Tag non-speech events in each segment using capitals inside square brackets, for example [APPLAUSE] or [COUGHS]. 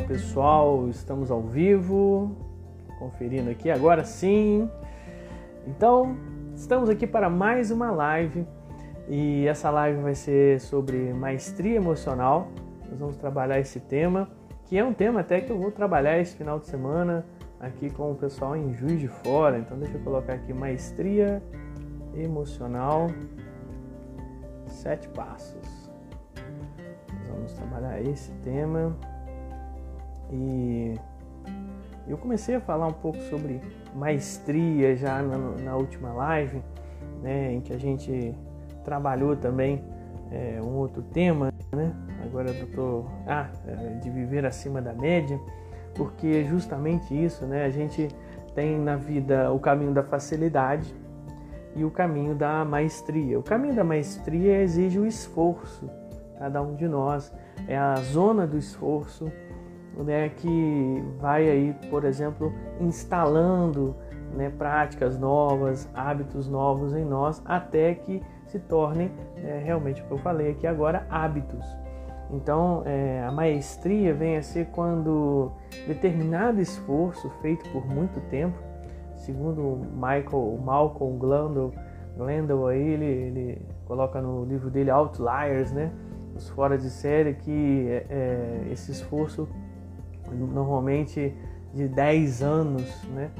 pessoal, estamos ao vivo, conferindo aqui agora sim. Então, estamos aqui para mais uma live e essa live vai ser sobre maestria emocional. Nós vamos trabalhar esse tema, que é um tema até que eu vou trabalhar esse final de semana aqui com o pessoal em Juiz de Fora. Então, deixa eu colocar aqui maestria emocional, sete passos. Nós vamos trabalhar esse tema. E eu comecei a falar um pouco sobre maestria já na, na última live, né, em que a gente trabalhou também é, um outro tema, né? Agora eu tô ah, é, de viver acima da média, porque é justamente isso, né? A gente tem na vida o caminho da facilidade e o caminho da maestria. O caminho da maestria exige o esforço, cada um de nós é a zona do esforço né, que vai aí, por exemplo, instalando né, práticas novas, hábitos novos em nós, até que se tornem é, realmente o que eu falei aqui agora, hábitos. Então, é, a maestria vem a ser quando determinado esforço feito por muito tempo, segundo Michael Malcolm Gladwell aí, ele, ele coloca no livro dele Outliers, né, os fora de série, que é, é esse esforço normalmente de 10 anos, né?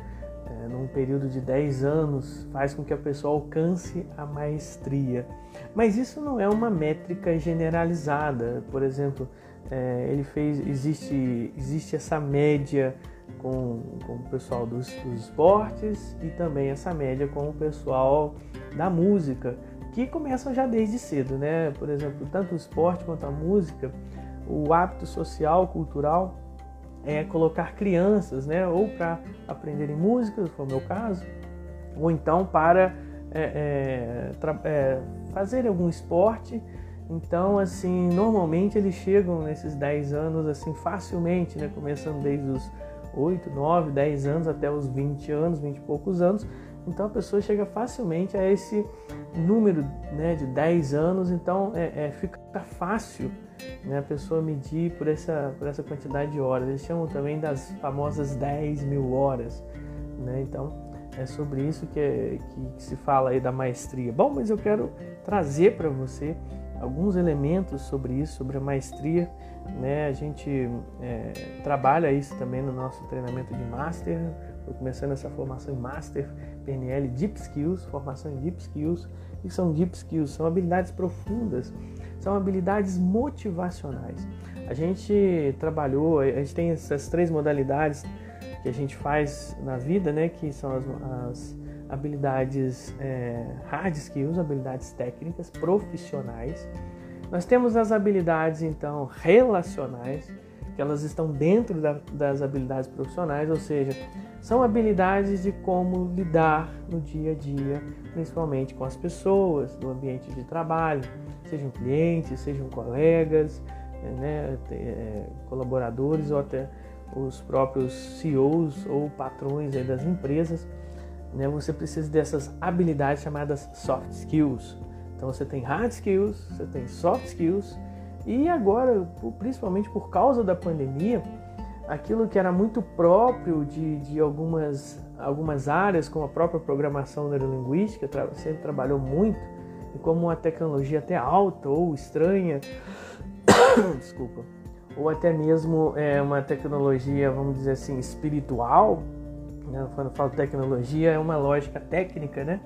É, num período de 10 anos, faz com que a pessoa alcance a maestria. Mas isso não é uma métrica generalizada. Por exemplo, é, ele fez, existe, existe essa média com, com o pessoal dos, dos esportes e também essa média com o pessoal da música, que começam já desde cedo, né? Por exemplo, tanto o esporte quanto a música, o hábito social, cultural é colocar crianças, né, ou para aprenderem música, for o meu caso, ou então para é, é, é, fazer algum esporte. Então, assim, normalmente eles chegam nesses 10 anos assim facilmente, né, começando desde os 8, 9, 10 anos até os 20 anos, 20 e poucos anos. Então a pessoa chega facilmente a esse número né, de 10 anos, então é, é, fica fácil né, a pessoa medir por essa, por essa quantidade de horas. Eles chamam também das famosas 10 mil horas. Né? Então é sobre isso que, que, que se fala aí da maestria. Bom, mas eu quero trazer para você alguns elementos sobre isso, sobre a maestria. Né? A gente é, trabalha isso também no nosso treinamento de Master. Estou começando essa formação em Master PNL Deep Skills, formação em Deep Skills. O que são Deep Skills? São habilidades profundas, são habilidades motivacionais. A gente trabalhou, a gente tem essas três modalidades que a gente faz na vida, né? Que são as, as habilidades é, hard skills, habilidades técnicas, profissionais. Nós temos as habilidades então relacionais, que elas estão dentro da, das habilidades profissionais, ou seja, são habilidades de como lidar no dia a dia, principalmente com as pessoas, no ambiente de trabalho, sejam clientes, sejam colegas, né, é, colaboradores ou até os próprios CEOs ou patrões das empresas. Né, você precisa dessas habilidades chamadas soft skills. Então você tem hard skills, você tem soft skills e agora, principalmente por causa da pandemia, aquilo que era muito próprio de, de algumas, algumas áreas, como a própria programação neurolinguística, tra sempre trabalhou muito, e como uma tecnologia até alta ou estranha, [COUGHS] desculpa, ou até mesmo é, uma tecnologia, vamos dizer assim, espiritual, né? quando falo tecnologia, é uma lógica técnica, né?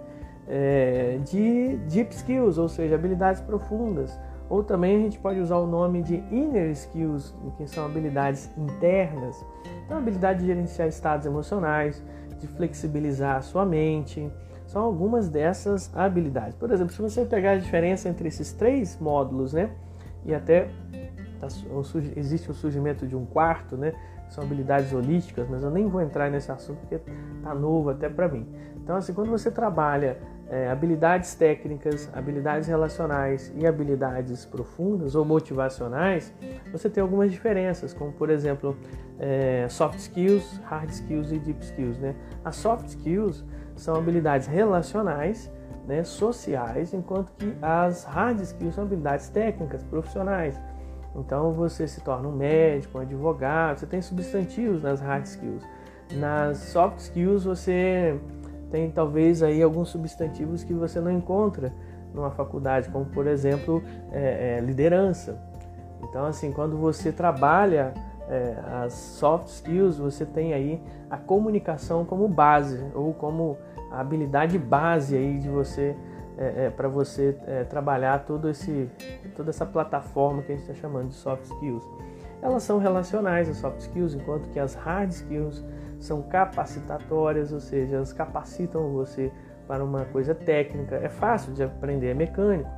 É, de deep skills, ou seja, habilidades profundas ou também a gente pode usar o nome de inner skills, que são habilidades internas. Então, a habilidade de gerenciar estados emocionais, de flexibilizar a sua mente, são algumas dessas habilidades. Por exemplo, se você pegar a diferença entre esses três módulos, né, e até tá existe o surgimento de um quarto, né, são habilidades holísticas, mas eu nem vou entrar nesse assunto porque tá novo até para mim. Então, assim, quando você trabalha é, habilidades técnicas, habilidades relacionais e habilidades profundas ou motivacionais, você tem algumas diferenças, como por exemplo é, soft skills, hard skills e deep skills. Né? As soft skills são habilidades relacionais, né, sociais, enquanto que as hard skills são habilidades técnicas, profissionais. Então você se torna um médico, um advogado, você tem substantivos nas hard skills. Nas soft skills você tem talvez aí alguns substantivos que você não encontra numa faculdade, como por exemplo é, é, liderança. Então assim, quando você trabalha é, as soft skills, você tem aí a comunicação como base ou como a habilidade base aí de você é, é, para você é, trabalhar todo esse, toda essa plataforma que a gente está chamando de soft skills. Elas são relacionais as soft skills, enquanto que as hard skills são capacitatórias, ou seja, elas capacitam você para uma coisa técnica. É fácil de aprender, é mecânico.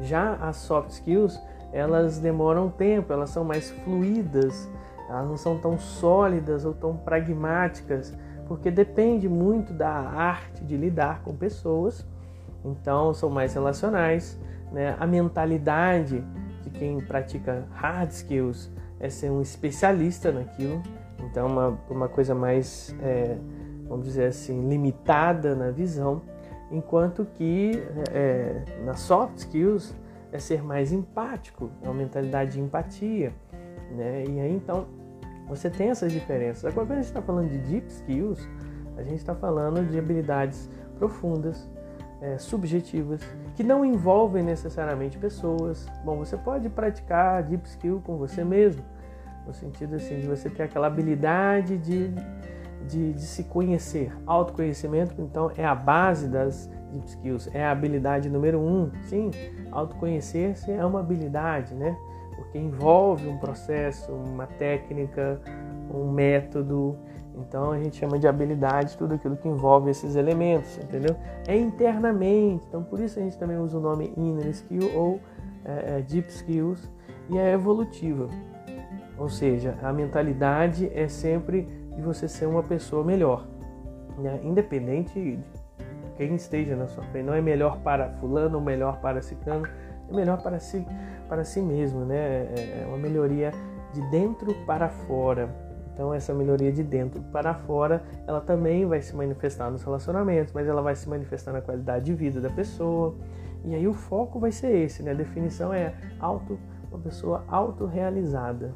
Já as soft skills, elas demoram tempo, elas são mais fluídas, elas não são tão sólidas ou tão pragmáticas, porque depende muito da arte de lidar com pessoas então são mais relacionais. Né? A mentalidade de quem pratica hard skills é ser um especialista naquilo, então uma, uma coisa mais, é, vamos dizer assim, limitada na visão, enquanto que é, na soft skills é ser mais empático, é uma mentalidade de empatia, né? E aí então você tem essas diferenças. Agora quando a gente está falando de deep skills, a gente está falando de habilidades profundas, é, subjetivas que não envolvem necessariamente pessoas. Bom, você pode praticar deep skill com você mesmo, no sentido assim de você ter aquela habilidade de, de, de se conhecer. Autoconhecimento, então, é a base das deep skills, é a habilidade número um. Sim, autoconhecer-se é uma habilidade, né? Porque envolve um processo, uma técnica, um método então a gente chama de habilidade tudo aquilo que envolve esses elementos, entendeu? É internamente, então por isso a gente também usa o nome inner skill ou é, é, deep skills e é evolutiva. Ou seja, a mentalidade é sempre de você ser uma pessoa melhor, né? independente de quem esteja na sua frente. Não é melhor para fulano ou melhor para ciclano, é melhor para si, para si mesmo, né? É, é uma melhoria de dentro para fora. Então essa melhoria de dentro para fora, ela também vai se manifestar nos relacionamentos, mas ela vai se manifestar na qualidade de vida da pessoa. E aí o foco vai ser esse, né? A definição é auto, uma pessoa autorrealizada,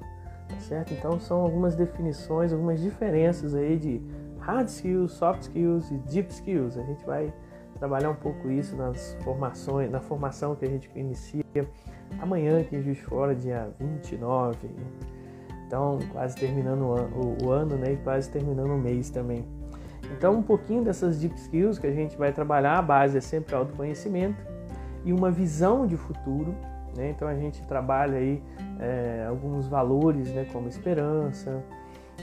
tá certo? Então são algumas definições, algumas diferenças aí de hard skills, soft skills e deep skills. A gente vai trabalhar um pouco isso nas formações, na formação que a gente inicia amanhã aqui em Juiz Fora, dia 29 então, quase terminando o ano, o ano né, e quase terminando o mês também. Então, um pouquinho dessas deep skills que a gente vai trabalhar, a base é sempre autoconhecimento e uma visão de futuro. Né? Então, a gente trabalha aí é, alguns valores, né, como esperança.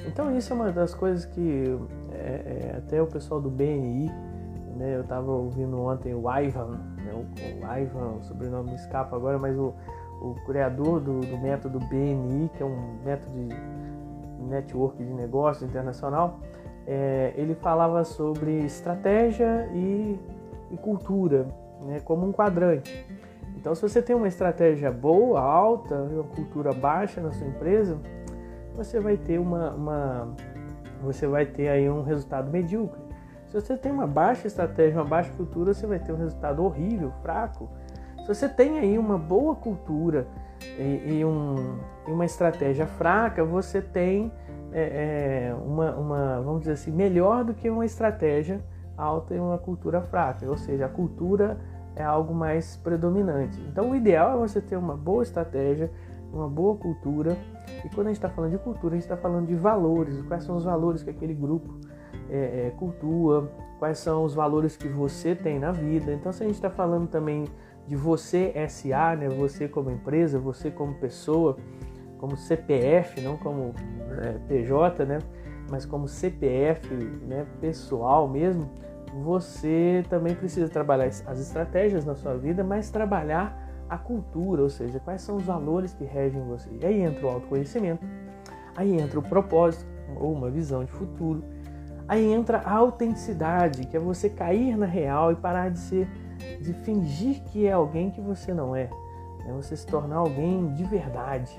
Então, isso é uma das coisas que é, é, até o pessoal do BNI, né, eu estava ouvindo ontem o Ivan, né, o, o Ivan, o sobrenome me escapa agora, mas o, o criador do, do, método BNI, que é um método de network de negócio internacional, é, ele falava sobre estratégia e, e cultura, né, como um quadrante. Então, se você tem uma estratégia boa, alta, uma cultura baixa na sua empresa, você vai ter uma, uma você vai ter aí um resultado medíocre. Se você tem uma baixa estratégia, uma baixa cultura, você vai ter um resultado horrível, fraco. Se você tem aí uma boa cultura e, e, um, e uma estratégia fraca, você tem é, é, uma, uma, vamos dizer assim, melhor do que uma estratégia alta e uma cultura fraca. Ou seja, a cultura é algo mais predominante. Então, o ideal é você ter uma boa estratégia, uma boa cultura. E quando a gente está falando de cultura, a gente está falando de valores. Quais são os valores que aquele grupo é, é, cultua? Quais são os valores que você tem na vida? Então, se a gente está falando também de você SA, né? Você como empresa, você como pessoa, como CPF, não como é, PJ, né? Mas como CPF, né? Pessoal mesmo. Você também precisa trabalhar as estratégias na sua vida, mas trabalhar a cultura, ou seja, quais são os valores que regem você. E aí entra o autoconhecimento, aí entra o propósito ou uma visão de futuro, aí entra a autenticidade, que é você cair na real e parar de ser de fingir que é alguém que você não é. Né? Você se tornar alguém de verdade,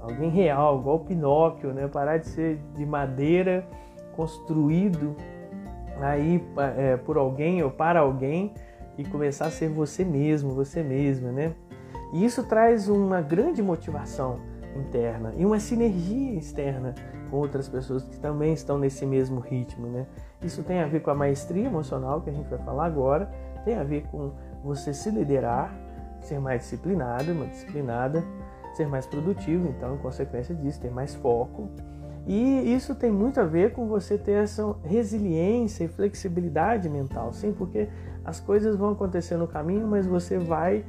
alguém real, igual Pinóquio, né? parar de ser de madeira construído aí é, por alguém ou para alguém e começar a ser você mesmo, você mesma, né? E isso traz uma grande motivação interna e uma sinergia externa com outras pessoas que também estão nesse mesmo ritmo, né? Isso tem a ver com a maestria emocional que a gente vai falar agora, tem a ver com você se liderar, ser mais disciplinado, uma disciplinada, ser mais produtivo, então, em consequência disso, ter mais foco. E isso tem muito a ver com você ter essa resiliência e flexibilidade mental, sim, porque as coisas vão acontecer no caminho, mas você vai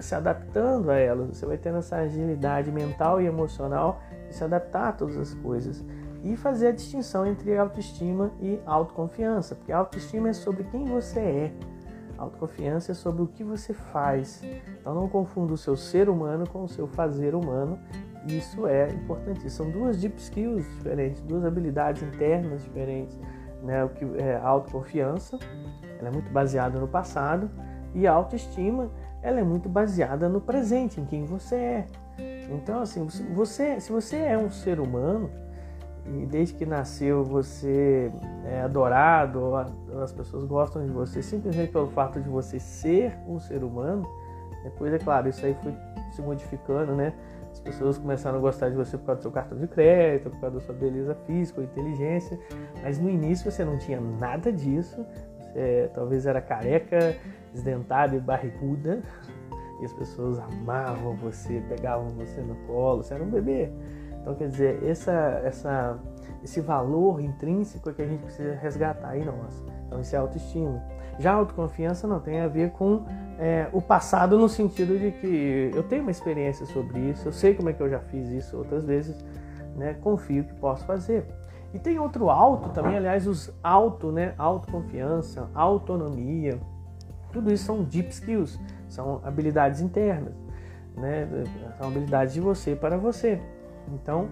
se adaptando a elas, você vai tendo essa agilidade mental e emocional de se adaptar a todas as coisas e fazer a distinção entre autoestima e autoconfiança, porque autoestima é sobre quem você é, autoconfiança é sobre o que você faz. Então não confunda o seu ser humano com o seu fazer humano. Isso é importante. São duas deep skills diferentes, duas habilidades internas diferentes. Né? O que é autoconfiança, ela é muito baseada no passado, e a autoestima ela é muito baseada no presente, em quem você é. Então, assim, você, se você é um ser humano e desde que nasceu você é adorado, as pessoas gostam de você simplesmente pelo fato de você ser um ser humano, depois, é claro, isso aí foi se modificando, né? As pessoas começaram a gostar de você por causa do seu cartão de crédito, por causa da sua beleza física ou inteligência, mas no início você não tinha nada disso, você talvez era careca, desdentada e barriguda, [LAUGHS] e as pessoas amavam você, pegavam você no colo, você era um bebê. Então, quer dizer, essa, essa, esse valor intrínseco é que a gente precisa resgatar em nós. Então, isso é autoestima. Já a autoconfiança não tem a ver com é, o passado no sentido de que eu tenho uma experiência sobre isso, eu sei como é que eu já fiz isso outras vezes, né? confio que posso fazer. E tem outro alto também, aliás, os auto, né? Autoconfiança, autonomia, tudo isso são deep skills, são habilidades internas, né? São habilidades de você para você. Então,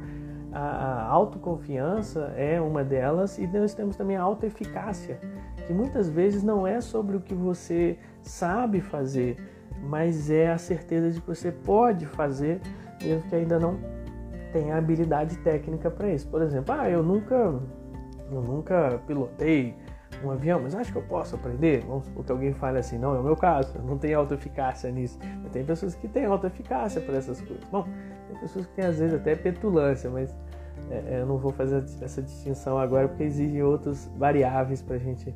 a autoconfiança é uma delas e nós temos também a autoeficácia, que muitas vezes não é sobre o que você sabe fazer, mas é a certeza de que você pode fazer, mesmo que ainda não tenha habilidade técnica para isso. Por exemplo, ah, eu nunca, eu nunca pilotei um avião, mas acho que eu posso aprender. Vamos supor que alguém fale assim, não, é o meu caso, eu não tenho autoeficácia nisso. Mas tem pessoas que têm autoeficácia para essas coisas. Bom, tem pessoas que têm às vezes até petulância, mas eu não vou fazer essa distinção agora porque exige outras variáveis para a gente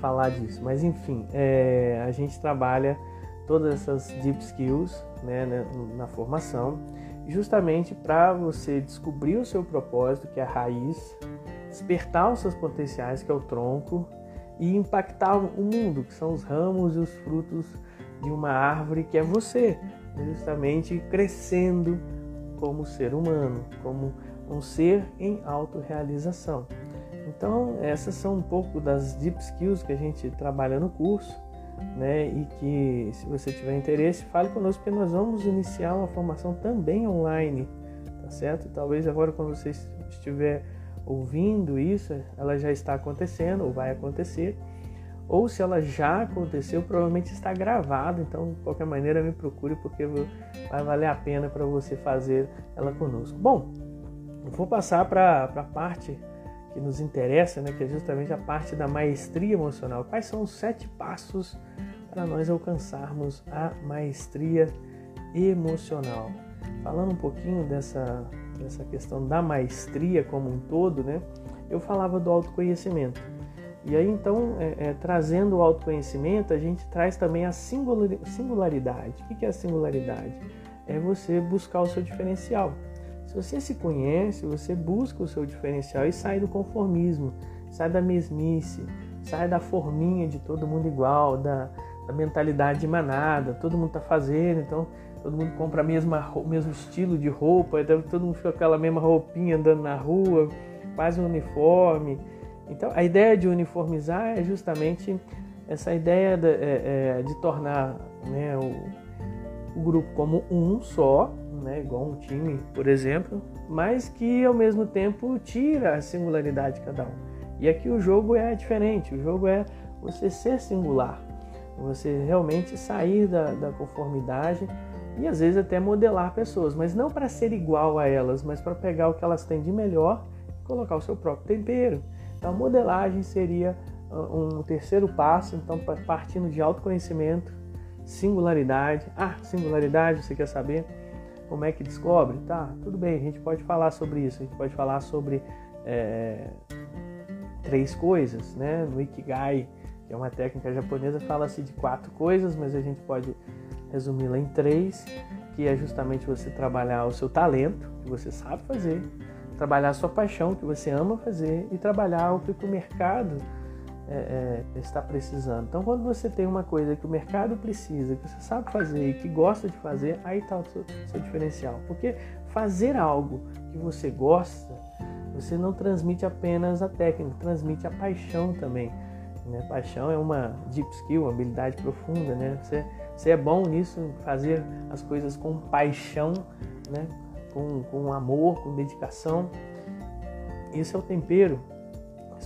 falar disso. Mas enfim, é, a gente trabalha todas essas deep skills né, né na formação justamente para você descobrir o seu propósito, que é a raiz, despertar os seus potenciais, que é o tronco, e impactar o mundo, que são os ramos e os frutos de uma árvore que é você, justamente crescendo como ser humano, como um ser em autorrealização. Então, essas são um pouco das deep skills que a gente trabalha no curso né? E que se você tiver interesse, fale conosco porque nós vamos iniciar uma formação também online, tá certo? Talvez agora quando você estiver ouvindo isso, ela já está acontecendo ou vai acontecer. Ou se ela já aconteceu, provavelmente está gravado, então de qualquer maneira me procure porque vai valer a pena para você fazer ela conosco. Bom, vou passar para a parte que nos interessa, né, que é justamente a parte da maestria emocional. Quais são os sete passos para nós alcançarmos a maestria emocional? Falando um pouquinho dessa, dessa questão da maestria como um todo, né, eu falava do autoconhecimento. E aí, então, é, é, trazendo o autoconhecimento, a gente traz também a singularidade. O que é a singularidade? É você buscar o seu diferencial. Se você se conhece, você busca o seu diferencial e sai do conformismo, sai da mesmice, sai da forminha de todo mundo igual, da, da mentalidade de manada, todo mundo está fazendo, então todo mundo compra a mesma, o mesmo estilo de roupa, então todo mundo fica com aquela mesma roupinha andando na rua, quase um uniforme. Então a ideia de uniformizar é justamente essa ideia de, é, é, de tornar né, o, o grupo como um só, né, igual um time, por exemplo, mas que ao mesmo tempo tira a singularidade de cada um. E aqui o jogo é diferente, o jogo é você ser singular, você realmente sair da, da conformidade e às vezes até modelar pessoas, mas não para ser igual a elas, mas para pegar o que elas têm de melhor e colocar o seu próprio tempero. Então a modelagem seria ah, um terceiro passo, então partindo de autoconhecimento, singularidade. Ah, singularidade, você quer saber como é que descobre? Tá, tudo bem, a gente pode falar sobre isso, a gente pode falar sobre é, três coisas, né? No Ikigai, que é uma técnica japonesa, fala-se de quatro coisas, mas a gente pode resumi-la em três, que é justamente você trabalhar o seu talento, que você sabe fazer, trabalhar a sua paixão, que você ama fazer, e trabalhar o que o mercado é, é, está precisando. Então, quando você tem uma coisa que o mercado precisa, que você sabe fazer e que gosta de fazer, aí está o seu, seu diferencial. Porque fazer algo que você gosta, você não transmite apenas a técnica, transmite a paixão também. Né? Paixão é uma deep skill, uma habilidade profunda. Né? Você, você é bom nisso, fazer as coisas com paixão, né? com, com amor, com dedicação. Isso é o tempero.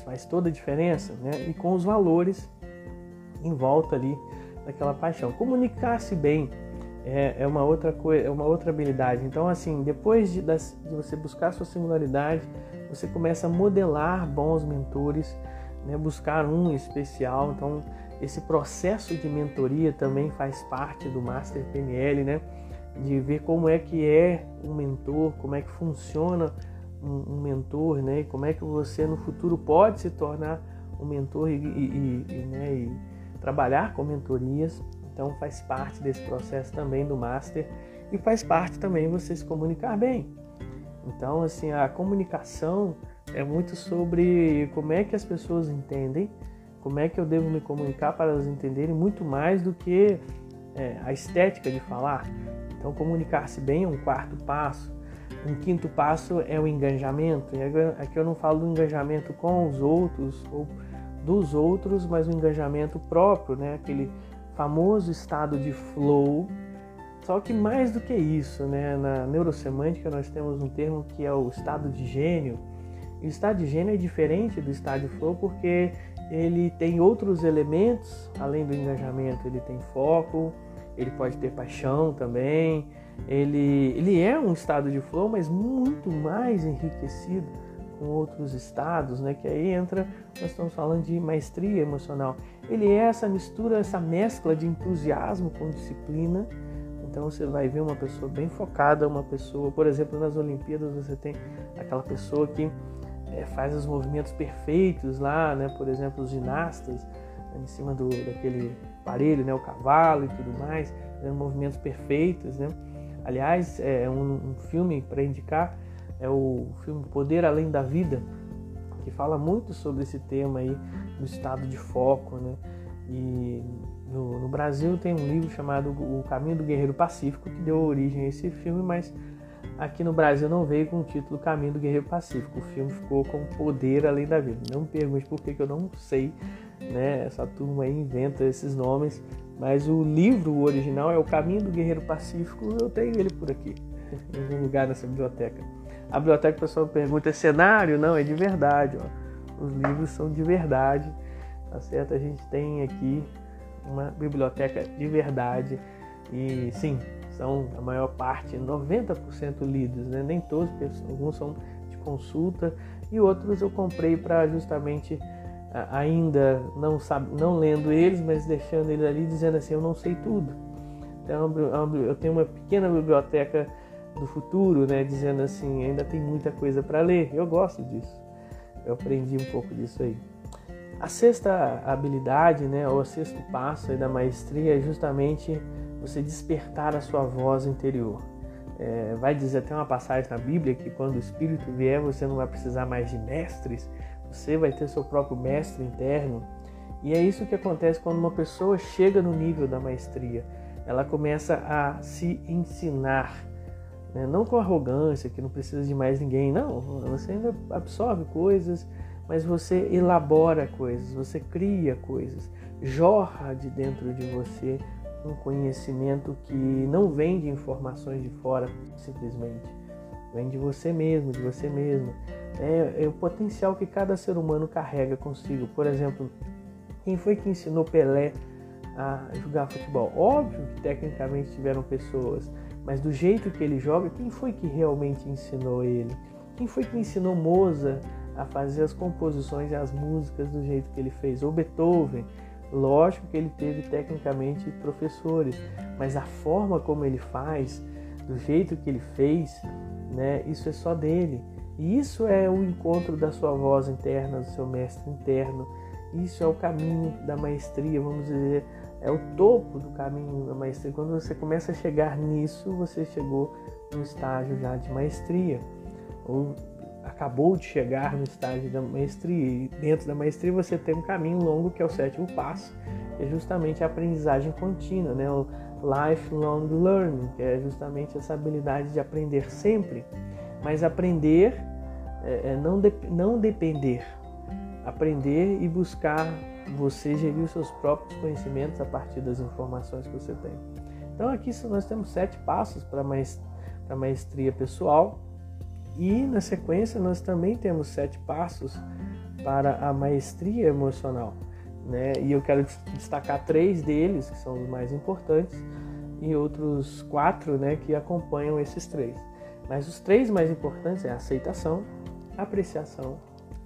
Faz toda a diferença. Né? E com os valores em volta ali daquela paixão. Comunicar-se bem é, é, uma outra coisa, é uma outra habilidade. Então, assim, depois de, das, de você buscar sua singularidade, você começa a modelar bons mentores né, buscar um especial. Então, esse processo de mentoria também faz parte do Master PNL, né? De ver como é que é um mentor, como é que funciona um, um mentor, né? E como é que você no futuro pode se tornar um mentor e, e, e, né? e trabalhar com mentorias. Então, faz parte desse processo também do Master e faz parte também você se comunicar bem. Então, assim, a comunicação é muito sobre como é que as pessoas entendem, como é que eu devo me comunicar para elas entenderem, muito mais do que é, a estética de falar. Então, comunicar-se bem é um quarto passo. Um quinto passo é o engajamento. E aqui eu não falo do engajamento com os outros ou dos outros, mas o engajamento próprio, né? aquele famoso estado de flow. Só que mais do que isso, né? na neurosemântica nós temos um termo que é o estado de gênio o estado de gênio é diferente do estado de flow porque ele tem outros elementos além do engajamento. Ele tem foco, ele pode ter paixão também. Ele, ele é um estado de flow, mas muito mais enriquecido com outros estados, né? Que aí entra, nós estamos falando de maestria emocional. Ele é essa mistura, essa mescla de entusiasmo com disciplina. Então você vai ver uma pessoa bem focada, uma pessoa, por exemplo, nas Olimpíadas você tem aquela pessoa que é, faz os movimentos perfeitos lá, né? Por exemplo, os ginastas né? em cima do, daquele aparelho, né? O cavalo e tudo mais, movimentos perfeitos, né? Aliás, é um, um filme para indicar é o filme Poder Além da Vida, que fala muito sobre esse tema aí do estado de foco, né? E no, no, Brasil tem um livro chamado O Caminho do Guerreiro Pacífico que deu origem a esse filme, mas Aqui no Brasil não veio com o título Caminho do Guerreiro Pacífico. O filme ficou com Poder Além da Vida. Não me pergunte por que, que eu não sei, né? Essa turma aí inventa esses nomes. Mas o livro original é O Caminho do Guerreiro Pacífico. Eu tenho ele por aqui, em algum lugar nessa biblioteca. A biblioteca, o pessoal pergunta, é cenário? Não, é de verdade. Ó. Os livros são de verdade, tá certo? A gente tem aqui uma biblioteca de verdade. E sim, são a maior parte, 90% lidos, né? nem todos, alguns são de consulta e outros eu comprei para justamente ainda não sabe, não lendo eles, mas deixando eles ali dizendo assim, eu não sei tudo. Então eu tenho uma pequena biblioteca do futuro, né, dizendo assim, ainda tem muita coisa para ler. Eu gosto disso. Eu aprendi um pouco disso aí. A sexta habilidade, né, ou o sexto passo da maestria é justamente você despertar a sua voz interior. É, vai dizer até uma passagem na Bíblia que quando o Espírito vier você não vai precisar mais de mestres, você vai ter seu próprio mestre interno. E é isso que acontece quando uma pessoa chega no nível da maestria. Ela começa a se ensinar, né? não com arrogância, que não precisa de mais ninguém, não. Você ainda absorve coisas, mas você elabora coisas, você cria coisas, jorra de dentro de você um conhecimento que não vem de informações de fora simplesmente, vem de você mesmo, de você mesmo. É, é, o potencial que cada ser humano carrega consigo. Por exemplo, quem foi que ensinou Pelé a jogar futebol? Óbvio que tecnicamente tiveram pessoas, mas do jeito que ele joga, quem foi que realmente ensinou ele? Quem foi que ensinou Mozart a fazer as composições e as músicas do jeito que ele fez? Ou Beethoven? Lógico que ele teve tecnicamente professores, mas a forma como ele faz, do jeito que ele fez, né, isso é só dele. E isso é o encontro da sua voz interna, do seu mestre interno. Isso é o caminho da maestria, vamos dizer, é o topo do caminho da maestria. Quando você começa a chegar nisso, você chegou no estágio já de maestria. Ou acabou de chegar no estágio da maestria. E dentro da maestria você tem um caminho longo que é o sétimo passo, que é justamente a aprendizagem contínua, né? Lifelong learning, que é justamente essa habilidade de aprender sempre, mas aprender é, é não, de, não depender, aprender e buscar você gerir os seus próprios conhecimentos a partir das informações que você tem. Então aqui nós temos sete passos para a maestria pessoal e na sequência nós também temos sete passos para a maestria emocional. Né? E eu quero destacar três deles, que são os mais importantes, e outros quatro né, que acompanham esses três. Mas os três mais importantes é a aceitação, apreciação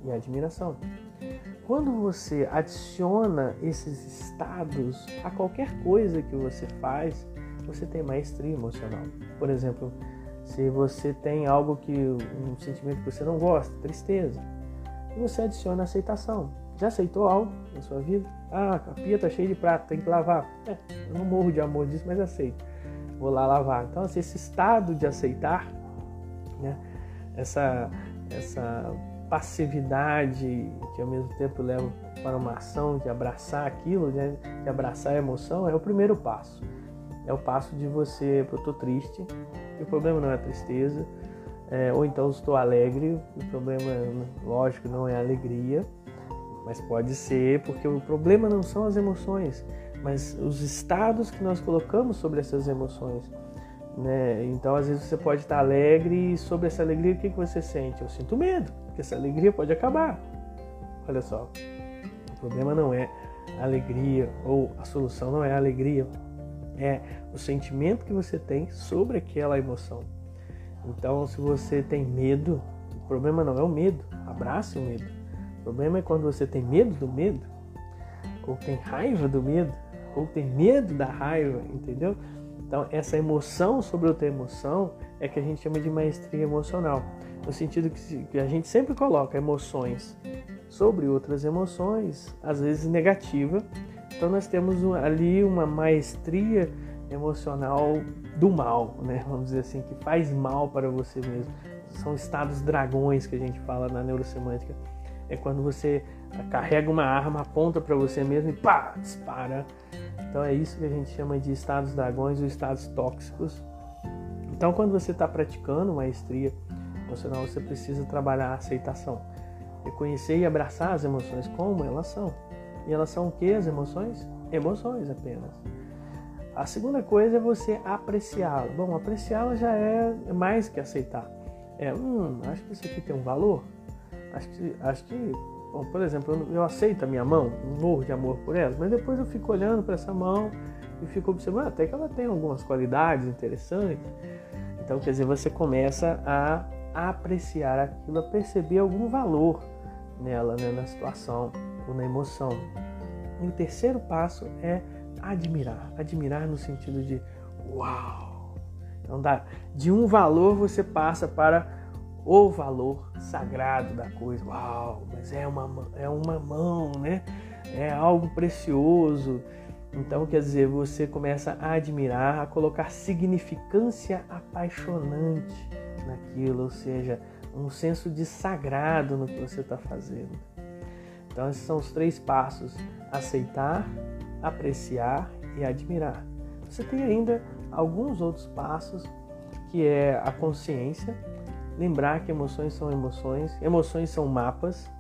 e admiração. Quando você adiciona esses estados a qualquer coisa que você faz, você tem maestria emocional. Por exemplo, se você tem algo que um sentimento que você não gosta, tristeza, você adiciona aceitação. Já aceitou algo na sua vida? Ah, a pia tá cheia de prato, tem que lavar. É, eu não morro de amor disso, mas aceito. Vou lá lavar. Então, assim, esse estado de aceitar, né? Essa, essa passividade que ao mesmo tempo leva para uma ação de abraçar aquilo, né? de abraçar a emoção, é o primeiro passo. É o passo de você, eu estou triste, e o problema não é a tristeza, é, ou então estou alegre, o problema, lógico, não é a alegria, mas pode ser porque o problema não são as emoções, mas os estados que nós colocamos sobre essas emoções. Né? Então, às vezes você pode estar alegre e sobre essa alegria, o que, que você sente? Eu sinto medo, porque essa alegria pode acabar. Olha só, o problema não é a alegria, ou a solução não é a alegria, é o sentimento que você tem sobre aquela emoção. Então, se você tem medo, o problema não é o medo, abrace o medo. Problema é quando você tem medo do medo, ou tem raiva do medo, ou tem medo da raiva, entendeu? Então, essa emoção sobre outra emoção é que a gente chama de maestria emocional, no sentido que a gente sempre coloca emoções sobre outras emoções, às vezes negativa. Então, nós temos ali uma maestria emocional do mal, né? Vamos dizer assim, que faz mal para você mesmo. São estados dragões que a gente fala na neurosemântica. É quando você carrega uma arma, aponta para você mesmo e pá, dispara então é isso que a gente chama de estados dragões ou estados tóxicos. Então quando você está praticando maestria emocional, você precisa trabalhar a aceitação. Reconhecer e abraçar as emoções como elas são. E elas são o que as emoções? Emoções apenas. A segunda coisa é você apreciá-la. Bom, apreciá-la já é mais que aceitar. É, hum, acho que isso aqui tem um valor. Acho que, acho que Bom, por exemplo, eu, eu aceito a minha mão, morro de amor por ela, mas depois eu fico olhando para essa mão e fico observando ah, até que ela tem algumas qualidades interessantes. Então, quer dizer, você começa a apreciar aquilo, a perceber algum valor nela, né, na situação ou na emoção. E o terceiro passo é admirar. Admirar no sentido de uau! Então, de um valor você passa para o valor sagrado da coisa. Uau, mas é uma, é uma mão, né? É algo precioso. Então, quer dizer, você começa a admirar, a colocar significância apaixonante naquilo, ou seja, um senso de sagrado no que você está fazendo. Então, esses são os três passos: aceitar, apreciar e admirar. Você tem ainda alguns outros passos, que é a consciência, lembrar que emoções são emoções, emoções são mapas,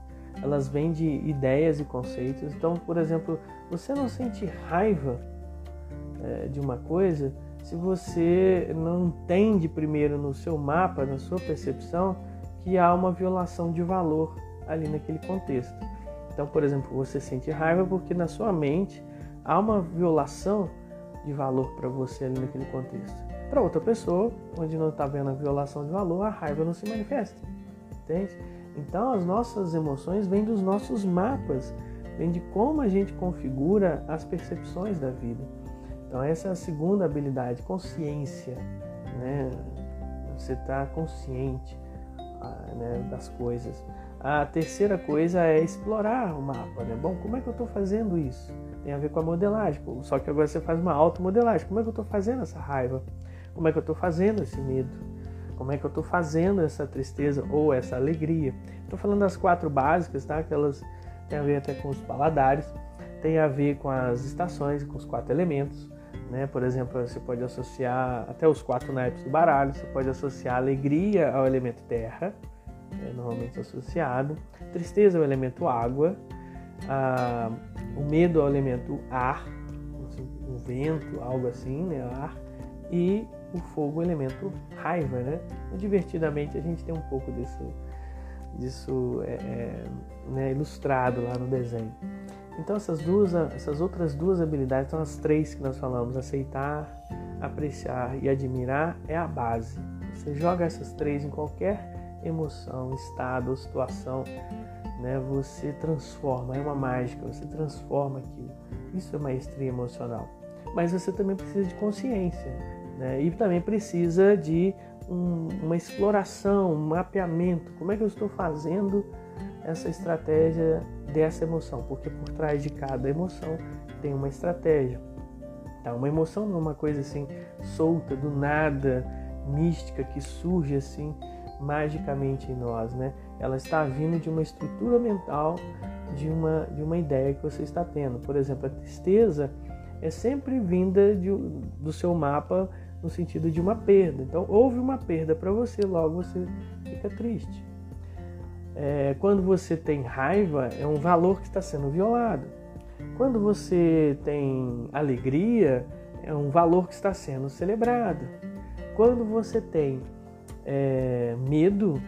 elas vêm de ideias e conceitos. Então, por exemplo, você não sente raiva é, de uma coisa se você não entende primeiro no seu mapa, na sua percepção, que há uma violação de valor ali naquele contexto. Então, por exemplo, você sente raiva porque na sua mente há uma violação de valor para você ali naquele contexto. Para outra pessoa, onde não está vendo a violação de valor, a raiva não se manifesta. Entende? Então, as nossas emoções vêm dos nossos mapas vem de como a gente configura as percepções da vida. Então essa é a segunda habilidade, consciência, né? Você está consciente ah, né, das coisas. A terceira coisa é explorar o mapa, né? Bom, como é que eu estou fazendo isso? Tem a ver com a modelagem, só que agora você faz uma automodelagem. Como é que eu estou fazendo essa raiva? Como é que eu estou fazendo esse medo? Como é que eu estou fazendo essa tristeza ou essa alegria? Estou falando das quatro básicas, tá? Que elas têm a ver até com os paladares, tem a ver com as estações, com os quatro elementos. Né? Por exemplo, você pode associar até os quatro naipes do baralho, você pode associar alegria ao elemento terra, é normalmente associado. Tristeza é o elemento água, a, o medo é o elemento ar, assim, o vento, algo assim, né? ar, e o fogo o elemento raiva, né? Divertidamente a gente tem um pouco disso, disso é, é, né, ilustrado lá no desenho. Então essas duas, essas outras duas habilidades são as três que nós falamos: aceitar, apreciar e admirar é a base. Você joga essas três em qualquer emoção, estado ou situação, né, você transforma, é uma mágica, você transforma aquilo. Isso é maestria emocional. Mas você também precisa de consciência né, e também precisa de um, uma exploração, um mapeamento. Como é que eu estou fazendo essa estratégia dessa emoção? Porque por trás de cada emoção tem uma estratégia. Tá? Uma emoção não é uma coisa assim solta, do nada, mística, que surge assim magicamente em nós, né? Ela está vindo de uma estrutura mental, de uma, de uma ideia que você está tendo. Por exemplo, a tristeza é sempre vinda de, do seu mapa no sentido de uma perda. Então, houve uma perda para você, logo você fica triste. É, quando você tem raiva, é um valor que está sendo violado. Quando você tem alegria, é um valor que está sendo celebrado. Quando você tem é, medo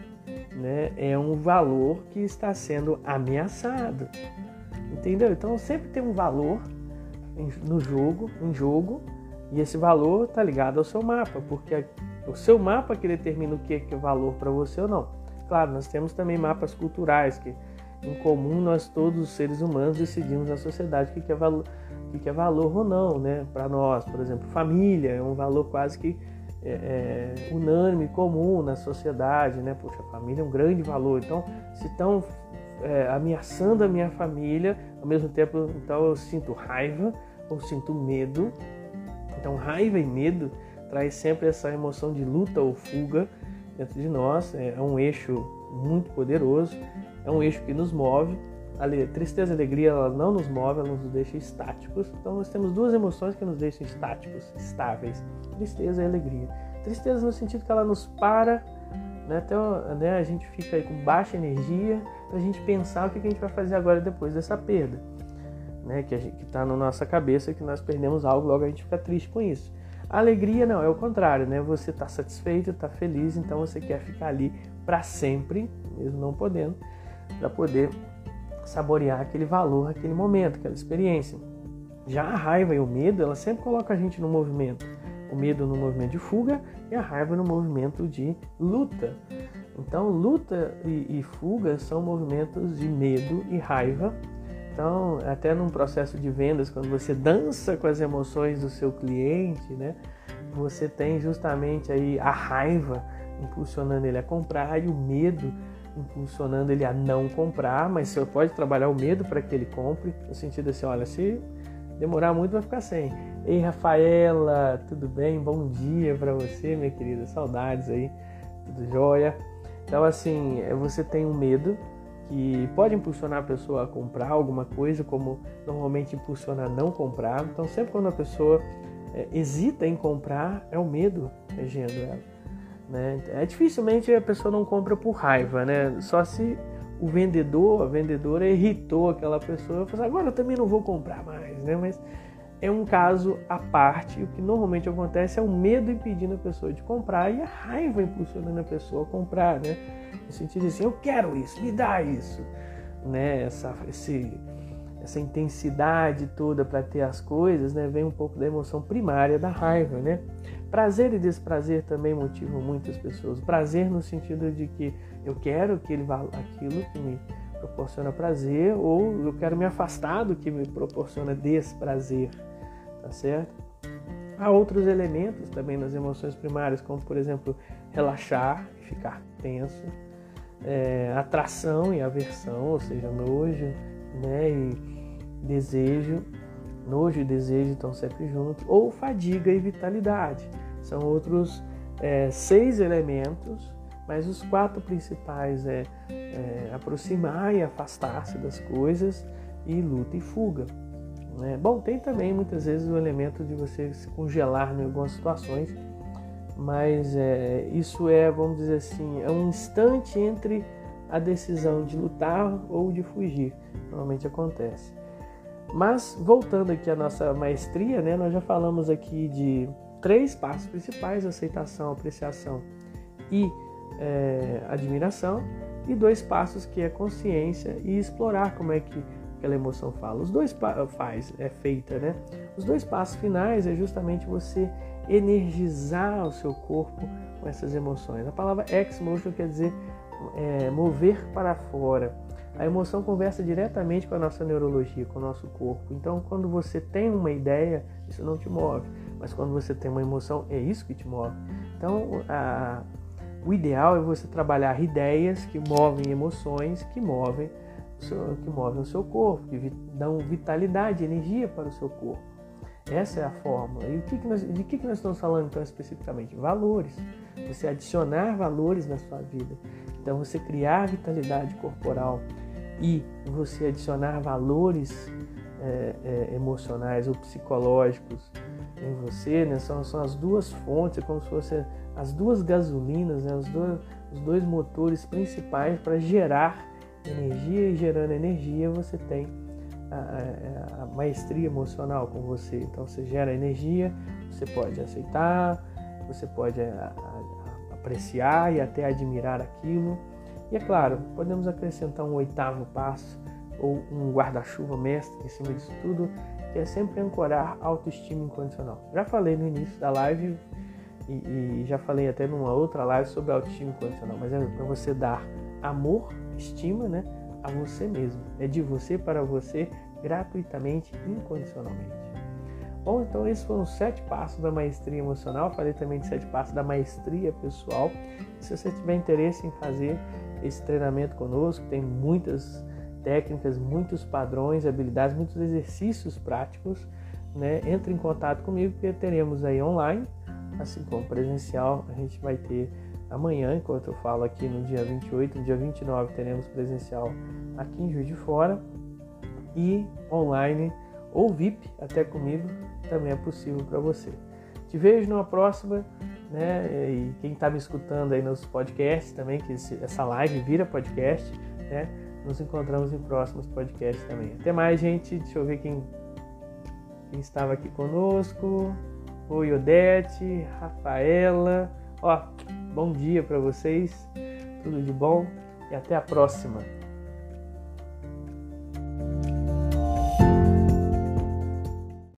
né, é um valor que está sendo ameaçado. Entendeu? Então sempre tem um valor no jogo, em jogo, e esse valor está ligado ao seu mapa, porque é o seu mapa que determina o que é, é valor para você ou não. Claro, nós temos também mapas culturais que em comum nós todos os seres humanos decidimos na sociedade o que é valor, o que é valor ou não, né? Para nós, por exemplo, família é um valor quase que é, é, unânime, comum na sociedade, né? Poxa, a família é um grande valor. Então, se estão é, ameaçando a minha família, ao mesmo tempo, então eu sinto raiva ou sinto medo. Então, raiva e medo traz sempre essa emoção de luta ou fuga dentro de nós. É, é um eixo muito poderoso, é um eixo que nos move a tristeza e alegria ela não nos move, ela nos deixa estáticos. Então nós temos duas emoções que nos deixam estáticos, estáveis: tristeza e alegria. Tristeza no sentido que ela nos para, né, até né, a gente fica com baixa energia para a gente pensar o que a gente vai fazer agora depois dessa perda, né, que está na nossa cabeça que nós perdemos algo, logo a gente fica triste com isso. A alegria não, é o contrário, né? Você está satisfeito, está feliz, então você quer ficar ali para sempre, mesmo não podendo, para poder saborear aquele valor, aquele momento, aquela experiência. Já a raiva e o medo, ela sempre coloca a gente no movimento. O medo no movimento de fuga e a raiva no movimento de luta. Então, luta e, e fuga são movimentos de medo e raiva. Então, até num processo de vendas, quando você dança com as emoções do seu cliente, né, você tem justamente aí a raiva impulsionando ele a comprar e o medo impulsionando ele a não comprar, mas você pode trabalhar o medo para que ele compre, no sentido assim, olha, se demorar muito vai ficar sem. Ei, Rafaela, tudo bem? Bom dia para você, minha querida. Saudades aí, tudo jóia? Então, assim, é, você tem um medo que pode impulsionar a pessoa a comprar alguma coisa, como normalmente impulsiona a não comprar. Então, sempre quando a pessoa é, hesita em comprar, é o medo regendo ela. Né? É dificilmente a pessoa não compra por raiva, né? Só se o vendedor, a vendedora irritou aquela pessoa, fala, assim, agora eu também não vou comprar mais, né? Mas é um caso à parte. O que normalmente acontece é o medo impedindo a pessoa de comprar e a raiva impulsionando a pessoa a comprar, né? No sentido de assim, eu quero isso, me dá isso, né? Essa, esse, essa intensidade toda para ter as coisas, né? Vem um pouco da emoção primária da raiva, né? Prazer e desprazer também motivam muitas pessoas. Prazer no sentido de que eu quero aquele, aquilo que me proporciona prazer ou eu quero me afastar do que me proporciona desprazer, tá certo? Há outros elementos também nas emoções primárias, como por exemplo relaxar e ficar tenso, é, atração e aversão, ou seja, nojo né, e desejo, nojo e desejo estão sempre juntos, ou fadiga e vitalidade. São outros é, seis elementos mas os quatro principais é, é aproximar e afastar-se das coisas e luta e fuga. Né? Bom, tem também muitas vezes o elemento de você se congelar em algumas situações, mas é, isso é, vamos dizer assim, é um instante entre a decisão de lutar ou de fugir. Normalmente acontece. Mas voltando aqui à nossa maestria, né, nós já falamos aqui de três passos principais: aceitação, apreciação e é, admiração, e dois passos que é consciência e explorar como é que aquela emoção fala. Os dois faz é feita, né? Os dois passos finais é justamente você energizar o seu corpo com essas emoções. A palavra ex-motion quer dizer é, mover para fora. A emoção conversa diretamente com a nossa neurologia, com o nosso corpo. Então, quando você tem uma ideia, isso não te move. Mas quando você tem uma emoção, é isso que te move. Então, a, o ideal é você trabalhar ideias que movem emoções, que movem seu, que movem o seu corpo, que dão vitalidade, energia para o seu corpo. Essa é a fórmula. E o que que nós, de que, que nós estamos falando então especificamente? Valores. Você adicionar valores na sua vida. Então você criar vitalidade corporal e você adicionar valores é, é, emocionais ou psicológicos em você, né? são, são as duas fontes, é como se fosse as duas gasolinas, né, os, dois, os dois motores principais para gerar energia e gerando energia você tem a, a, a, maestria emocional com você. Então você gera energia, você pode aceitar, você pode a, apreciar e até admirar aquilo. E é claro, podemos acrescentar um oitavo passo ou um guarda-chuva mestre em cima disso tudo, que é sempre ancorar autoestima incondicional. Já falei no início da live e, e, já falei até numa outra live sobre autoestima incondicional, mas é para você dar amor, estima, né, a você mesmo. É de você para você gratuitamente, incondicionalmente. Bom, então esses foram os sete passos da maestria emocional. Falei também de sete passos da maestria pessoal. Se você tiver interesse em fazer esse treinamento conosco, tem muitas técnicas, muitos padrões, habilidades, muitos exercícios práticos, né? Entre em contato comigo que teremos aí online assim como presencial, a gente vai ter amanhã, enquanto eu falo aqui no dia 28, no dia 29 teremos presencial aqui em Juiz de Fora e online ou VIP até comigo também é possível para você. Te vejo numa próxima, né? E quem está me escutando aí nos podcasts também, que essa live vira podcast, né? Nos encontramos em próximos podcasts também. Até mais, gente. Deixa eu ver quem, quem estava aqui conosco. Oi, Odete, Rafaela. Ó, bom dia para vocês. Tudo de bom e até a próxima.